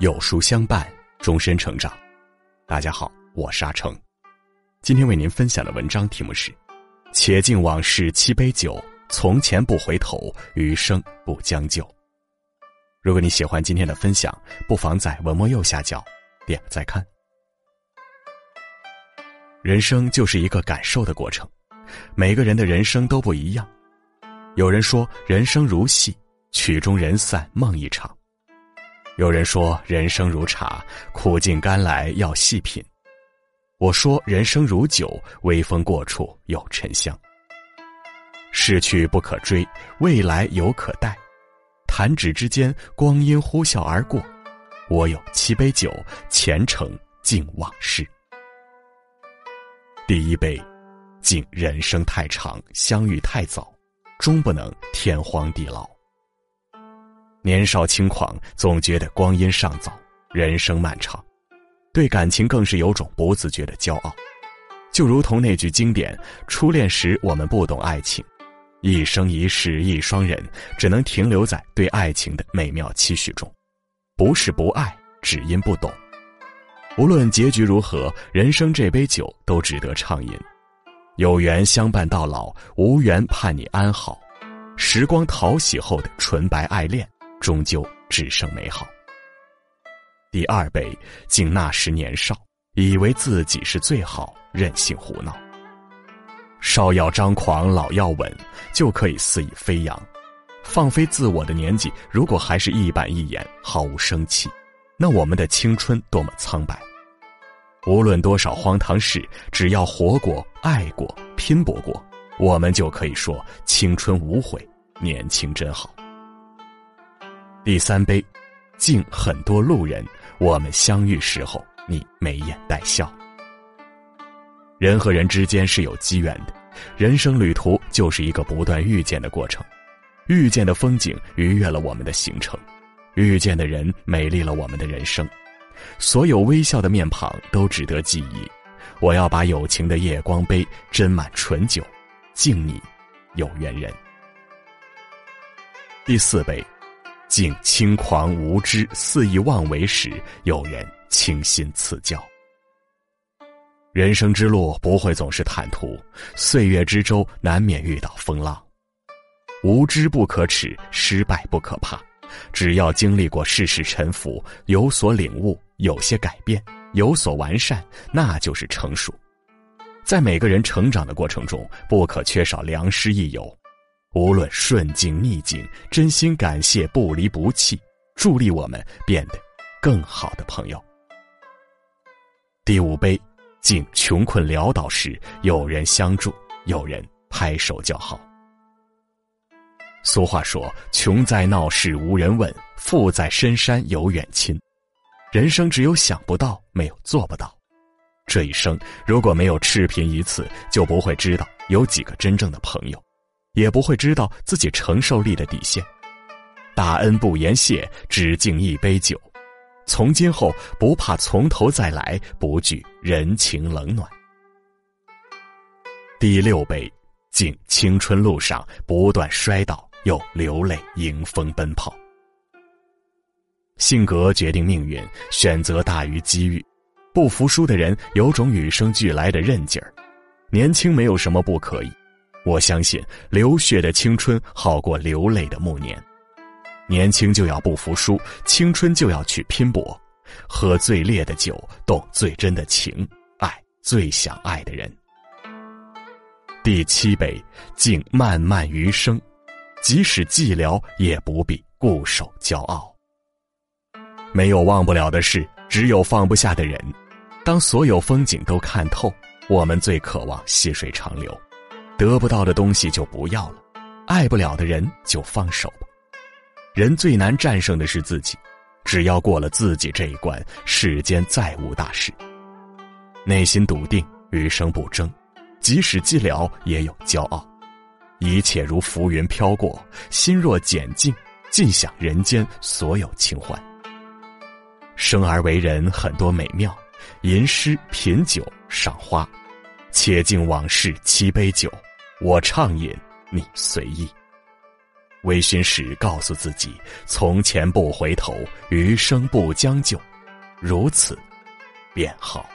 有书相伴，终身成长。大家好，我是阿成，今天为您分享的文章题目是《且敬往事七杯酒，从前不回头，余生不将就》。如果你喜欢今天的分享，不妨在文末右下角点个再看。人生就是一个感受的过程，每个人的人生都不一样。有人说，人生如戏，曲终人散梦一场。有人说人生如茶，苦尽甘来要细品。我说人生如酒，微风过处有沉香。逝去不可追，未来犹可待。弹指之间，光阴呼啸而过。我有七杯酒，前程敬往事。第一杯，敬人生太长，相遇太早，终不能天荒地老。年少轻狂，总觉得光阴尚早，人生漫长，对感情更是有种不自觉的骄傲。就如同那句经典：“初恋时我们不懂爱情，一生一世一双人，只能停留在对爱情的美妙期许中。不是不爱，只因不懂。无论结局如何，人生这杯酒都值得畅饮。有缘相伴到老，无缘盼你安好。时光淘洗后的纯白爱恋。”终究只剩美好。第二杯，敬那时年少，以为自己是最好，任性胡闹。少要张狂，老要稳，就可以肆意飞扬。放飞自我的年纪，如果还是一板一眼，毫无生气，那我们的青春多么苍白。无论多少荒唐事，只要活过、爱过、拼搏过，我们就可以说青春无悔，年轻真好。第三杯，敬很多路人。我们相遇时候，你眉眼带笑。人和人之间是有机缘的，人生旅途就是一个不断遇见的过程。遇见的风景愉悦了我们的行程，遇见的人美丽了我们的人生。所有微笑的面庞都值得记忆。我要把友情的夜光杯斟满醇酒，敬你，有缘人。第四杯。竟轻狂无知、肆意妄为时，有人倾心赐教。人生之路不会总是坦途，岁月之舟难免遇到风浪。无知不可耻，失败不可怕，只要经历过世事沉浮，有所领悟，有些改变，有所完善，那就是成熟。在每个人成长的过程中，不可缺少良师益友。无论顺境逆境，真心感谢不离不弃，助力我们变得更好的朋友。第五杯，敬穷困潦倒时有人相助，有人拍手叫好。俗话说：“穷在闹市无人问，富在深山有远亲。”人生只有想不到，没有做不到。这一生如果没有赤贫一次，就不会知道有几个真正的朋友。也不会知道自己承受力的底线。大恩不言谢，只敬一杯酒。从今后不怕从头再来，不惧人情冷暖。第六杯，敬青春路上不断摔倒又流泪迎风奔跑。性格决定命运，选择大于机遇。不服输的人有种与生俱来的韧劲儿。年轻没有什么不可以。我相信流血的青春好过流泪的暮年，年轻就要不服输，青春就要去拼搏，喝最烈的酒，动最真的情，爱最想爱的人。第七杯，敬漫漫余生，即使寂寥，也不必固守骄傲。没有忘不了的事，只有放不下的人。当所有风景都看透，我们最渴望细水长流。得不到的东西就不要了，爱不了的人就放手吧。人最难战胜的是自己，只要过了自己这一关，世间再无大事。内心笃定，余生不争，即使寂寥也有骄傲。一切如浮云飘过，心若简静，尽享人间所有清欢。生而为人，很多美妙，吟诗品酒赏花，且敬往事七杯酒。我畅饮，你随意。微醺时告诉自己：从前不回头，余生不将就，如此便好。